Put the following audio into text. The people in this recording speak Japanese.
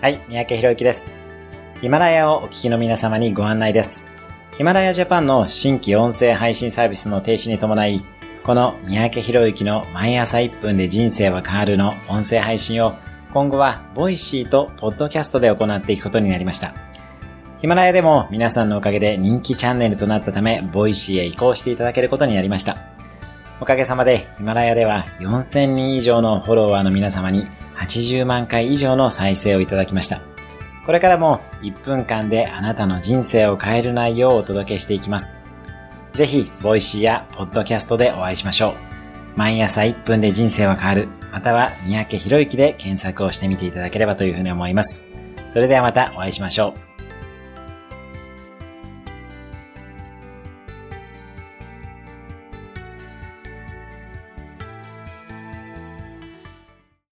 はい、三宅博之です。ヒマラヤをお聞きの皆様にご案内です。ヒマラヤジャパンの新規音声配信サービスの停止に伴い、この三宅博之の毎朝1分で人生は変わるの音声配信を今後は Voicy とポッドキャストで行っていくことになりました。ヒマラヤでも皆さんのおかげで人気チャンネルとなったため、 Voicy へ移行していただけることになりました。おかげさまでヒマラヤでは4000人以上のフォロワーの皆様に80万回以上の再生をいただきました。これからも1分間であなたの人生を変える内容をお届けしていきます。ぜひ、 Voicy やポッドキャストでお会いしましょう。毎朝1分で人生は変わる。または、三宅博之で検索をしてみていただければというふうに思います。それではまたお会いしましょう。